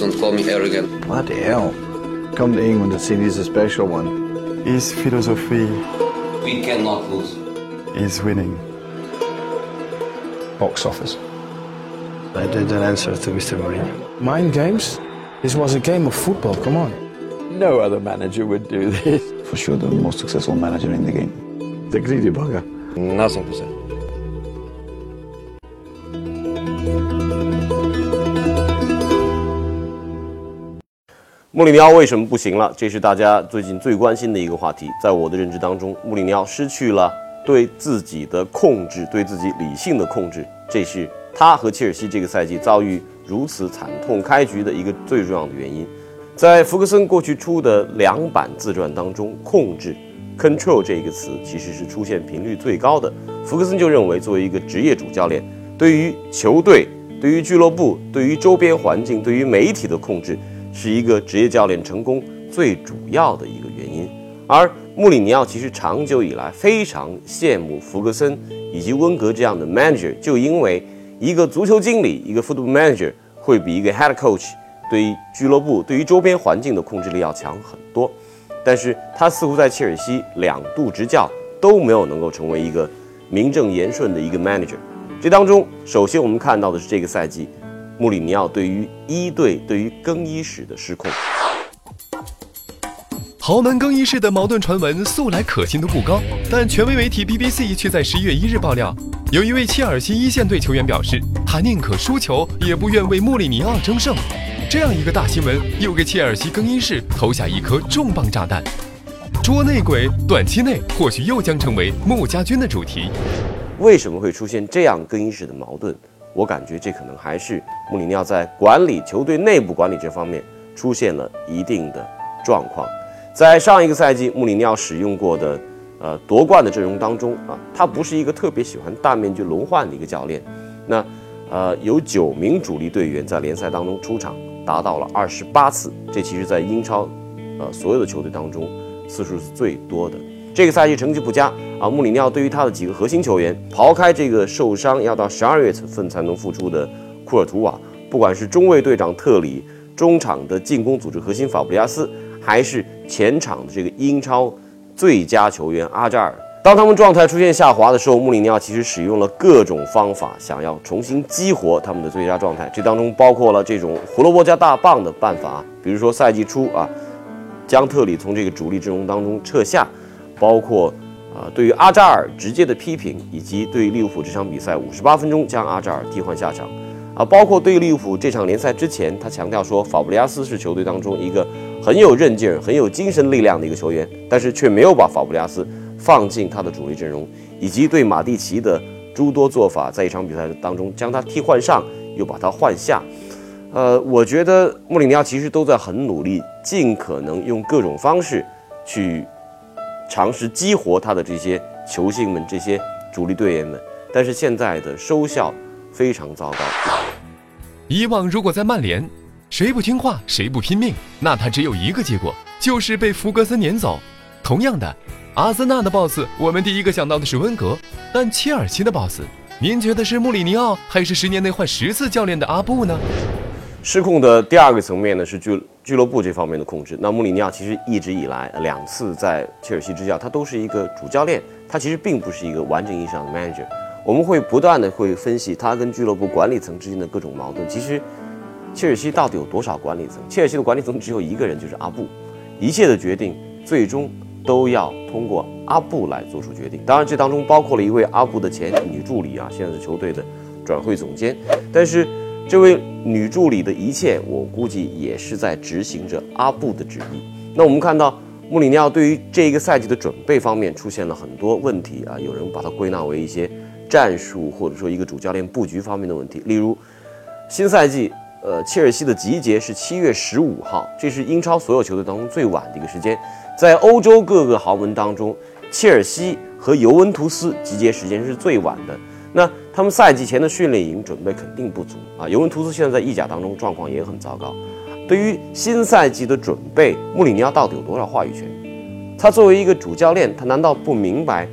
don't call me arrogant. Bloody hell. Come to England and see he's a special one. His philosophy We cannot lose. is winning. Box office. I didn't answer to Mr. Mourinho. Mind games? This was a game of football, come on. No other manager would do this. For sure, the most successful manager in the game. The greedy bugger. Nothing to say. 穆里尼奥为什么不行了？这是大家最近最关心的一个话题。在我的认知当中，穆里尼奥失去了对自己的控制，对自己理性的控制，这是他和切尔西这个赛季遭遇如此惨痛开局的一个最重要的原因。在福格森过去出的两版自传当中，“控制 ”（control） 这个词其实是出现频率最高的。福格森就认为，作为一个职业主教练，对于球队、对于俱乐部、对于周边环境、对于媒体的控制。是一个职业教练成功最主要的一个原因，而穆里尼奥其实长久以来非常羡慕福格森以及温格这样的 manager，就因为一个足球经理，一个 football manager 会比一个 head coach 对于俱乐部、对于周边环境的控制力要强很多。但是他似乎在切尔西两度执教都没有能够成为一个名正言顺的一个 manager。这当中，首先我们看到的是这个赛季。穆里尼奥对于一队、对于更衣室的失控，豪门更衣室的矛盾传闻素来可信度不高，但权威媒体 BBC 却在十一月一日爆料，有一位切尔西一线队球员表示，他宁可输球也不愿为穆里尼奥争胜。这样一个大新闻，又给切尔西更衣室投下一颗重磅炸弹。捉内鬼，短期内或许又将成为穆家军的主题。为什么会出现这样更衣室的矛盾？我感觉这可能还是穆里尼奥在管理球队内部管理这方面出现了一定的状况。在上一个赛季，穆里尼奥使用过的呃夺冠的阵容当中啊，他不是一个特别喜欢大面积轮换的一个教练。那呃有九名主力队员在联赛当中出场，达到了二十八次，这其实在英超呃所有的球队当中次数是最多的。这个赛季成绩不佳啊，穆里尼奥对于他的几个核心球员，刨开这个受伤要到十二月份才能复出的库尔图瓦，不管是中卫队长特里，中场的进攻组织核心法布里亚斯，还是前场的这个英超最佳球员阿扎尔，当他们状态出现下滑的时候，穆里尼奥其实使用了各种方法，想要重新激活他们的最佳状态。这当中包括了这种胡萝卜加大棒的办法，比如说赛季初啊，将特里从这个主力阵容当中撤下。包括啊，对于阿扎尔直接的批评，以及对利物浦这场比赛五十八分钟将阿扎尔替换下场，啊，包括对利物浦这场联赛之前，他强调说法布里亚斯是球队当中一个很有韧劲、很有精神力量的一个球员，但是却没有把法布里亚斯放进他的主力阵容，以及对马蒂奇的诸多做法，在一场比赛当中将他替换上，又把他换下，呃，我觉得穆里尼奥其实都在很努力，尽可能用各种方式去。尝试激活他的这些球星们、这些主力队员们，但是现在的收效非常糟糕。以往如果在曼联，谁不听话、谁不拼命，那他只有一个结果，就是被福格森撵走。同样的，阿森纳的 boss，我们第一个想到的是温格，但切尔西的 boss，您觉得是穆里尼奥，还是十年内换十次教练的阿布呢？失控的第二个层面呢，是俱俱乐部这方面的控制。那穆里尼奥其实一直以来两次在切尔西执教，他都是一个主教练，他其实并不是一个完整意义上的 manager。我们会不断的会分析他跟俱乐部管理层之间的各种矛盾。其实，切尔西到底有多少管理层？切尔西的管理层只有一个人，就是阿布，一切的决定最终都要通过阿布来做出决定。当然，这当中包括了一位阿布的前女助理啊，现在是球队的转会总监，但是。这位女助理的一切，我估计也是在执行着阿布的旨意。那我们看到穆里尼奥对于这一个赛季的准备方面出现了很多问题啊，有人把它归纳为一些战术或者说一个主教练布局方面的问题。例如，新赛季，呃，切尔西的集结是七月十五号，这是英超所有球队当中最晚的一个时间。在欧洲各个豪门当中，切尔西和尤文图斯集结时间是最晚的。那他们赛季前的训练营准备肯定不足啊！尤文图斯现在在意甲当中状况也很糟糕。对于新赛季的准备，穆里尼奥到底有多少话语权？他作为一个主教练，他难道不明白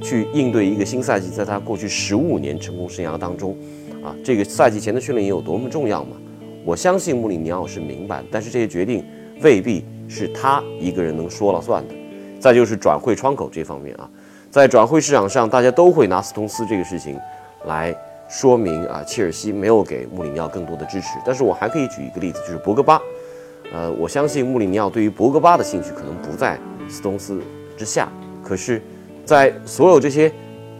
去应对一个新赛季，在他过去十五年成功生涯当中，啊，这个赛季前的训练营有多么重要吗？我相信穆里尼奥是明白，但是这些决定未必是他一个人能说了算的。再就是转会窗口这方面啊，在转会市场上，大家都会拿斯通斯这个事情来说明啊，切尔西没有给穆里尼奥更多的支持。但是我还可以举一个例子，就是博格巴。呃，我相信穆里尼奥对于博格巴的兴趣可能不在斯通斯之下，可是，在所有这些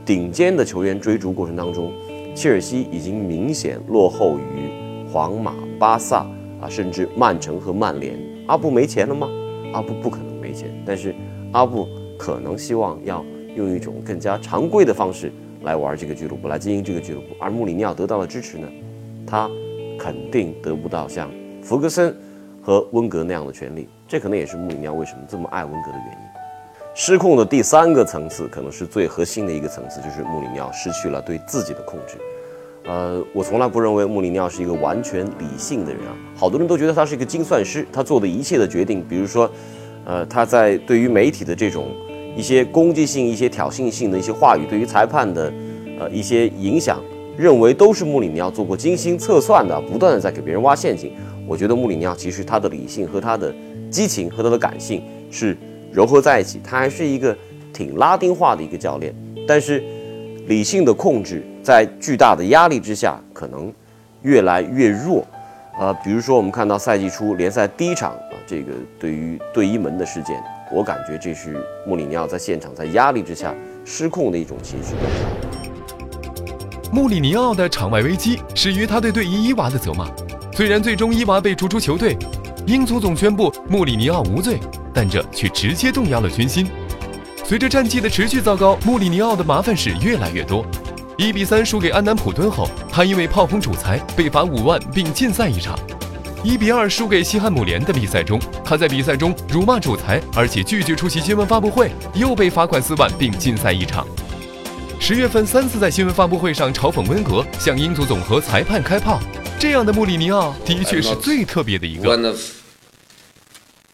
顶尖的球员追逐过程当中，切尔西已经明显落后于皇马、巴萨啊，甚至曼城和曼联。阿布没钱了吗？阿布不可能没钱，但是阿布可能希望要用一种更加常规的方式来玩这个俱乐部，来经营这个俱乐部。而穆里尼奥得到了支持呢，他肯定得不到像弗格森。和温格那样的权利，这可能也是穆里尼奥为什么这么爱温格的原因。失控的第三个层次，可能是最核心的一个层次，就是穆里尼奥失去了对自己的控制。呃，我从来不认为穆里尼奥是一个完全理性的人啊，好多人都觉得他是一个精算师，他做的一切的决定，比如说，呃，他在对于媒体的这种一些攻击性、一些挑衅性的一些话语，对于裁判的呃一些影响，认为都是穆里尼奥做过精心测算的，不断的在给别人挖陷阱。我觉得穆里尼奥其实他的理性和他的激情和他的感性是糅合在一起，他还是一个挺拉丁化的一个教练。但是理性的控制在巨大的压力之下可能越来越弱。呃，比如说我们看到赛季初联赛第一场啊，这个对于对一门的事件，我感觉这是穆里尼奥在现场在压力之下失控的一种情绪。穆里尼奥的场外危机始于他对队医伊娃的责骂。虽然最终伊娃被逐出球队，英足总宣布穆里尼奥无罪，但这却直接动摇了军心。随着战绩的持续糟糕，穆里尼奥的麻烦事越来越多。一比三输给安南普敦后，他因为炮轰主裁被罚五万并禁赛一场。一比二输给西汉姆联的比赛中，他在比赛中辱骂主裁，而且拒绝出席新闻发布会，又被罚款四万并禁赛一场。十月份三次在新闻发布会上嘲讽温格，向英足总和裁判开炮。这样的穆里尼奥的确是最特别的一个。One of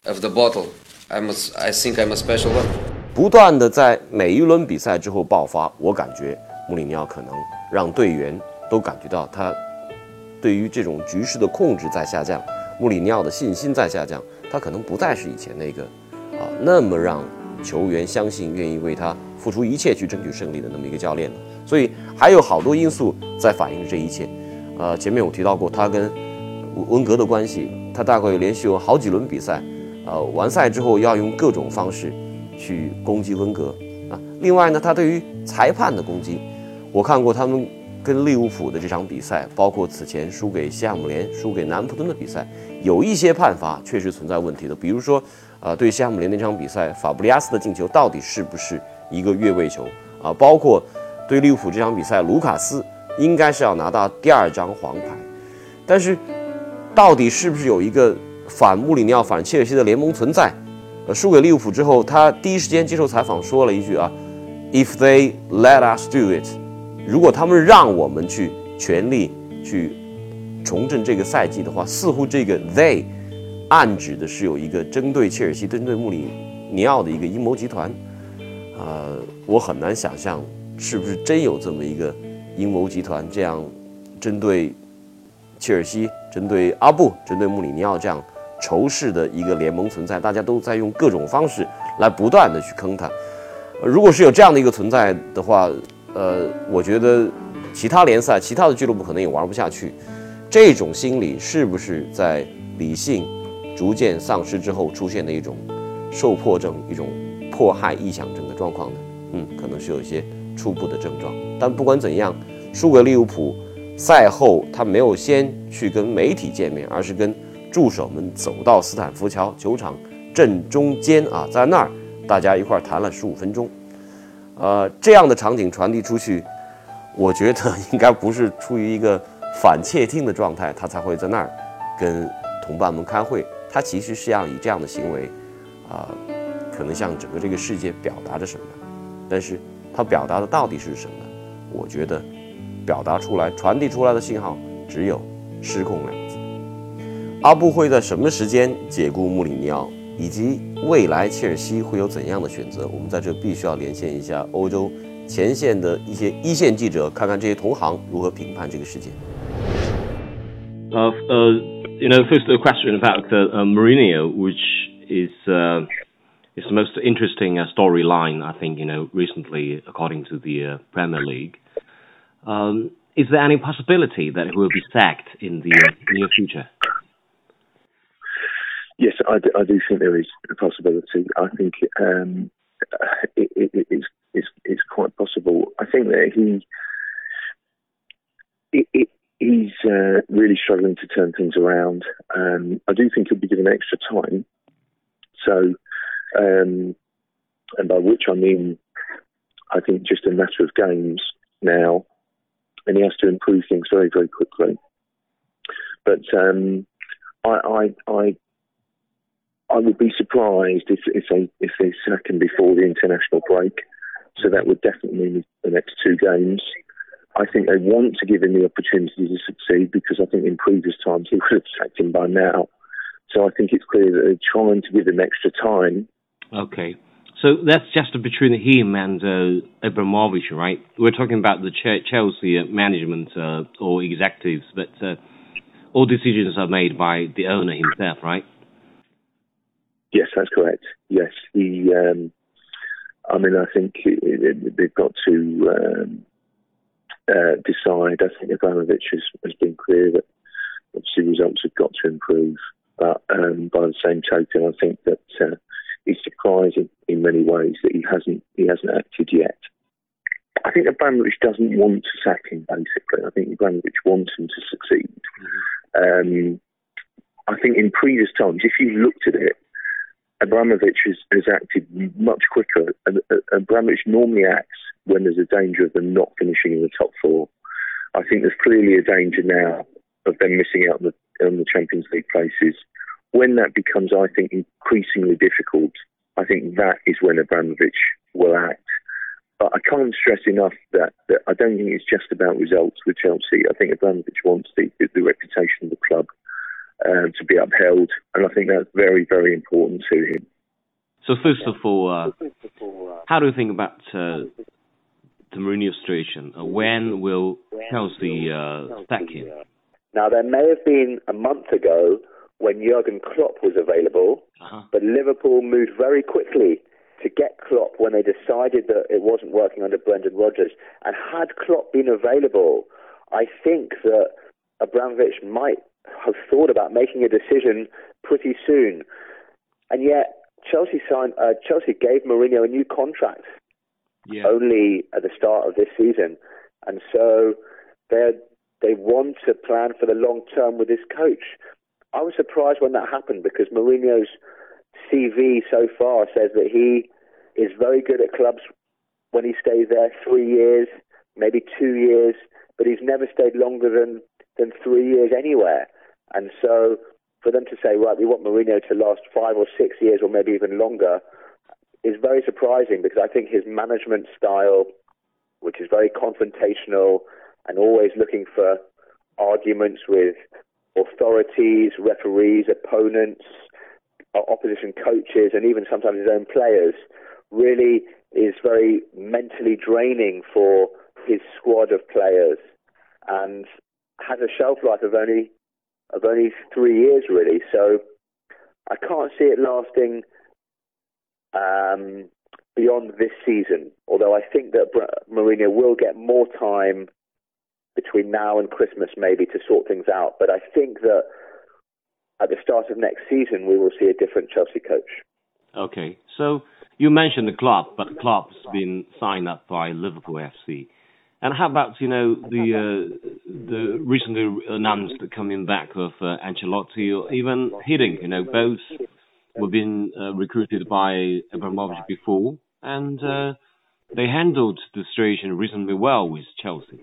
of the bottle, I'm a, I think I'm a special one. 不断的在每一轮比赛之后爆发，我感觉穆里尼奥可能让队员都感觉到他对于这种局势的控制在下降，穆里尼奥的信心在下降，他可能不再是以前那个啊那么让球员相信、愿意为他付出一切去争取胜利的那么一个教练了。所以还有好多因素在反映着这一切。呃，前面我提到过他跟温格的关系，他大概有连续有好几轮比赛，呃，完赛之后要用各种方式去攻击温格啊。另外呢，他对于裁判的攻击，我看过他们跟利物浦的这场比赛，包括此前输给西汉姆联、输给南普敦的比赛，有一些判罚确实存在问题的。比如说，呃，对西汉姆联那场比赛，法布里亚斯的进球到底是不是一个越位球啊？包括对利物浦这场比赛，卢卡斯。应该是要拿到第二张黄牌，但是到底是不是有一个反穆里尼奥、反切尔西的联盟存在？呃，输给利物浦之后，他第一时间接受采访说了一句啊：“If they let us do it，如果他们让我们去全力去重振这个赛季的话，似乎这个 they 暗指的是有一个针对切尔西、针对穆里尼奥的一个阴谋集团。呃，我很难想象是不是真有这么一个。”阴谋集团这样针对切尔西、针对阿布、针对穆里尼奥这样仇视的一个联盟存在，大家都在用各种方式来不断的去坑他。如果是有这样的一个存在的话，呃，我觉得其他联赛、其他的俱乐部可能也玩不下去。这种心理是不是在理性逐渐丧失之后出现的一种受迫症、一种迫害臆想症的状况呢？嗯，可能是有一些。初步的症状，但不管怎样，输给利物浦，赛后他没有先去跟媒体见面，而是跟助手们走到斯坦福桥球场正中间啊，在那儿大家一块谈了十五分钟，呃，这样的场景传递出去，我觉得 应该不是出于一个反窃听的状态，他才会在那儿跟同伴们开会，他其实是要以这样的行为，啊，可能向整个这个世界表达着什么，但是。他表达的到底是什么？我觉得，表达出来、传递出来的信号只有“失控”两个字。阿布会在什么时间解雇穆里尼奥，以及未来切尔西会有怎样的选择？我们在这必须要连线一下欧洲前线的一些一线记者，看看这些同行如何评判这个事件。 Uh, uh, you know, first a question about uh, uh, Mourinho, which is uh, is the most interesting uh, storyline I think you know recently, according to the uh, Premier League. Um, is there any possibility that he will be sacked in the uh, near future? Yes, I do, I do think there is a possibility. I think um, it, it, it's, it's, it's quite possible. I think that he it, he's uh, really struggling to turn things around. Um, I do think he'll be given extra time. So, um, and by which I mean, I think just a matter of games now, and he has to improve things very, very quickly. But um, I, I, I, I would be surprised if if they if they sack him before the international break. So that would definitely mean the next two games. I think they want to give him the opportunity to succeed because I think in previous times he would have sacked him by now. So I think it's clear that they're trying to give him extra time. Okay. So that's just between him and uh, Abramovich, right? We're talking about the Chelsea management uh, or executives, but uh, all decisions are made by the owner himself, right? Yes, that's correct. Yes, he. Um, I mean, I think they've got to um, uh, decide. I think Abramovich has, has been clear that obviously results have got to improve. But um, by the same token, I think that uh, it's surprising in many ways that he hasn't he hasn't acted yet. I think Abramovich doesn't want to sack him. Basically, I think Abramovich wants him to succeed. Mm-hmm. Um, I think in previous times, if you looked at it, Abramovich has, has acted much quicker. And Abramovich normally acts when there's a danger of them not finishing in the top four. I think there's clearly a danger now of them missing out on the, on the Champions League places. When that becomes, I think, increasingly difficult, I think that is when Abramovich will act. But I can't stress enough that, that I don't think it's just about results with Chelsea. I think Abramovich wants the, the, the reputation of the club uh, to be upheld, and I think that's very, very important to him. So first of all, uh, how do you think about uh, the Mourinho situation? Uh, when will Chelsea uh, sack him? Now, there may have been a month ago when Jurgen Klopp was available, uh-huh. but Liverpool moved very quickly to get Klopp when they decided that it wasn't working under Brendan Rodgers. And had Klopp been available, I think that Abramovich might have thought about making a decision pretty soon. And yet, Chelsea signed. Uh, Chelsea gave Mourinho a new contract yeah. only at the start of this season, and so they they want to plan for the long term with this coach. I was surprised when that happened because Mourinho's CV so far says that he is very good at clubs when he stays there three years, maybe two years, but he's never stayed longer than than three years anywhere. And so for them to say, right, we want Mourinho to last five or six years or maybe even longer is very surprising because I think his management style, which is very confrontational and always looking for arguments with authorities, referees, opponents, opposition coaches, and even sometimes his own players, really is very mentally draining for his squad of players and has a shelf life of only of only three years, really. So I can't see it lasting um, beyond this season. Although I think that Mourinho will get more time between now and Christmas, maybe, to sort things out. But I think that at the start of next season, we will see a different Chelsea coach. Okay, so you mentioned the club, but the club's been signed up by Liverpool FC. And how about you know the uh, the recently announced coming back of uh, Ancelotti or even Hiddink? You know, both were being uh, recruited by Abramovich before, and uh, they handled the situation reasonably well with Chelsea.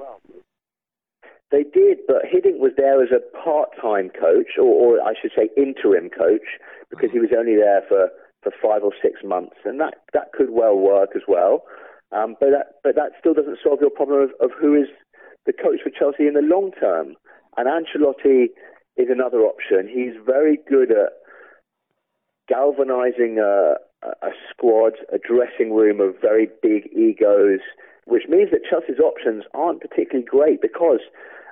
They did, but Hiddink was there as a part-time coach, or, or I should say interim coach, because he was only there for, for five or six months, and that, that could well work as well. Um, but that but that still doesn't solve your problem of, of who is the coach for Chelsea in the long term. And Ancelotti is another option. He's very good at galvanizing a, a squad, a dressing room of very big egos, which means that Chelsea's options aren't particularly great because,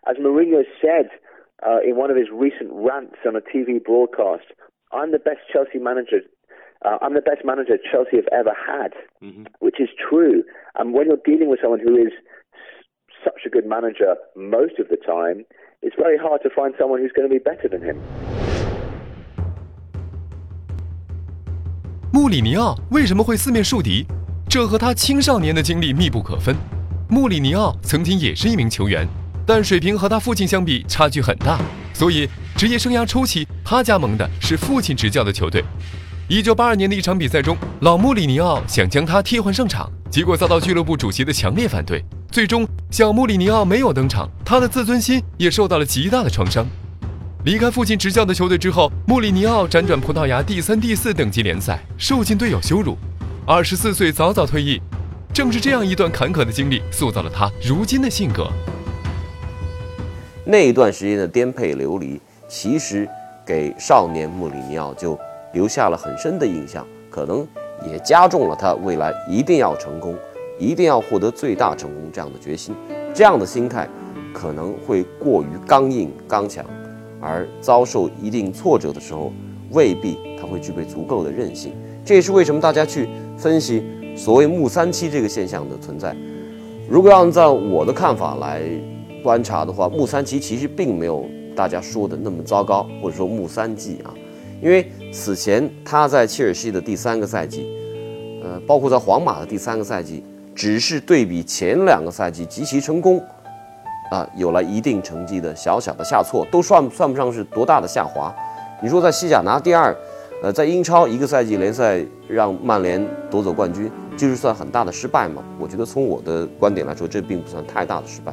as Mourinho said uh, in one of his recent rants on a TV broadcast, I'm the best Chelsea manager. Uh, I'm the best manager Chelsea have ever had, mm-hmm. which is true. And when you're dealing with someone who is such a good manager most of the time, it's very hard to find someone who's going to be better than him. 穆里尼奥为什么会四面树敌？这和他青少年的经历密不可分。穆里尼奥曾经也是一名球员，但水平和他父亲相比差距很大，所以职业生涯初期他加盟的是父亲执教的球队。一九八二年的一场比赛中，老穆里尼奥想将他替换上场，结果遭到俱乐部主席的强烈反对。最终，小穆里尼奥没有登场，他的自尊心也受到了极大的创伤。离开父亲执教的球队之后，穆里尼奥辗转葡萄牙第三、第四等级联赛，受尽队友羞辱。二十四岁早早退役。正是这样一段坎坷的经历，塑造了他如今的性格。那一段时间的颠沛流离，其实给少年穆里尼奥就留下了很深的印象，可能也加重了他未来一定要成功、一定要获得最大成功这样的决心。这样的心态可能会过于刚硬刚强，而遭受一定挫折的时候，未必他会具备足够的韧性。这也是为什么大家去分析。所谓“木三七”这个现象的存在，如果按照我的看法来观察的话，木三七其实并没有大家说的那么糟糕，或者说木三季啊。因为此前他在切尔西的第三个赛季，呃，包括在皇马的第三个赛季，只是对比前两个赛季极其成功，啊，有了一定成绩的小小的下挫，都算算不上是多大的下滑。你说在西甲拿第二，呃，在英超一个赛季联赛让曼联夺走冠军。就是算很大的失败嘛？我觉得从我的观点来说，这并不算太大的失败。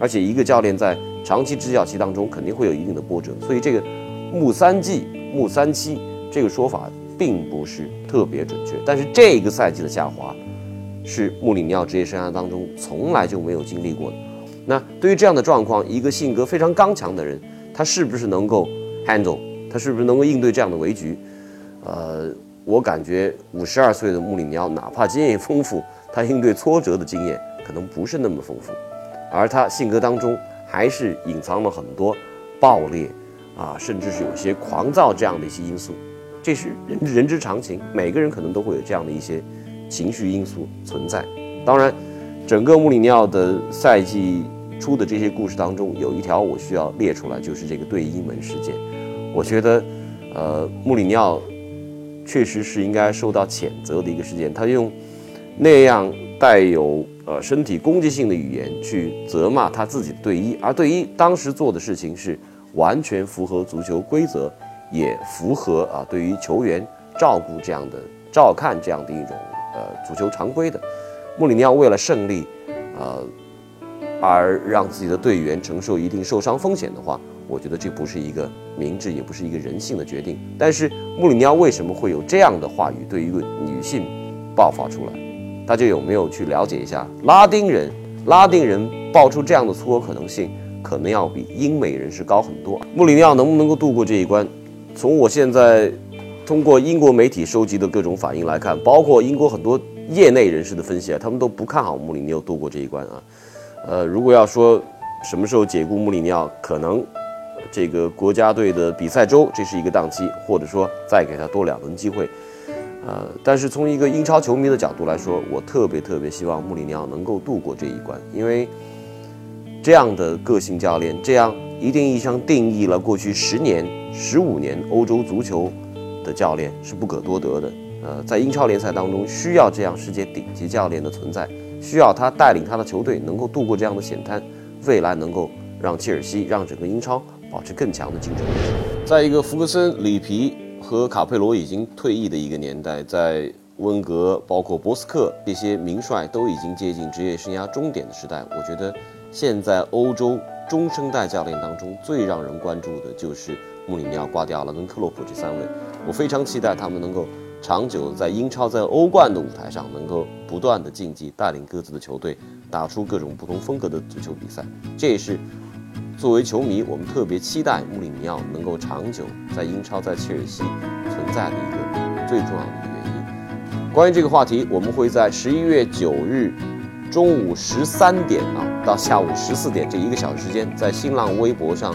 而且一个教练在长期执教期当中，肯定会有一定的波折。所以这个“穆三季”“木三期”这个说法并不是特别准确。但是这个赛季的下滑，是穆里尼奥职业生涯当中从来就没有经历过的。那对于这样的状况，一个性格非常刚强的人，他是不是能够 handle？他是不是能够应对这样的危局？呃。我感觉五十二岁的穆里尼奥，哪怕经验丰富，他应对挫折的经验可能不是那么丰富，而他性格当中还是隐藏了很多暴烈啊，甚至是有些狂躁这样的一些因素，这是人人之常情，每个人可能都会有这样的一些情绪因素存在。当然，整个穆里尼奥的赛季出的这些故事当中，有一条我需要列出来，就是这个对英门事件。我觉得，呃，穆里尼奥。确实是应该受到谴责的一个事件。他用那样带有呃身体攻击性的语言去责骂他自己的队医，而队医当时做的事情是完全符合足球规则，也符合啊对于球员照顾这样的照看这样的一种呃足球常规的。穆里尼奥为了胜利，呃，而让自己的队员承受一定受伤风险的话。我觉得这不是一个明智，也不是一个人性的决定。但是穆里尼奥为什么会有这样的话语对一个女性爆发出来？大家有没有去了解一下？拉丁人，拉丁人爆出这样的粗口可能性，可能要比英美人士高很多。穆里尼奥能不能够度过这一关？从我现在通过英国媒体收集的各种反应来看，包括英国很多业内人士的分析啊，他们都不看好穆里尼奥度过这一关啊。呃，如果要说什么时候解雇穆里尼奥，可能。这个国家队的比赛周，这是一个档期，或者说再给他多两轮机会，呃，但是从一个英超球迷的角度来说，我特别特别希望穆里尼奥能够度过这一关，因为这样的个性教练，这样一定意义上定义了过去十年、十五年欧洲足球的教练是不可多得的。呃，在英超联赛当中，需要这样世界顶级教练的存在，需要他带领他的球队能够度过这样的险滩，未来能够让切尔西，让整个英超。保持更强的竞争力。在一个福格森、里皮和卡佩罗已经退役的一个年代，在温格、包括博斯克这些名帅都已经接近职业生涯终点的时代，我觉得现在欧洲中生代教练当中最让人关注的就是穆里尼奥、瓜迪奥拉跟克洛普这三位。我非常期待他们能够长久在英超、在欧冠的舞台上能够不断的竞技，带领各自的球队打出各种不同风格的足球比赛。这也是。作为球迷，我们特别期待穆里尼奥能够长久在英超、在切尔西存在的一个最重要的一个原因。关于这个话题，我们会在十一月九日中午十三点啊到下午十四点这一个小时间，在新浪微博上。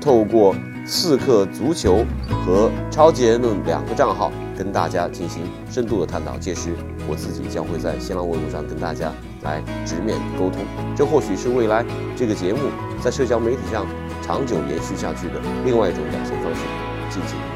透过刺客足球和超级言论两个账号跟大家进行深度的探讨。届时，我自己将会在新浪微博上跟大家来直面沟通。这或许是未来这个节目在社交媒体上长久延续下去的另外一种表现方式。敬请。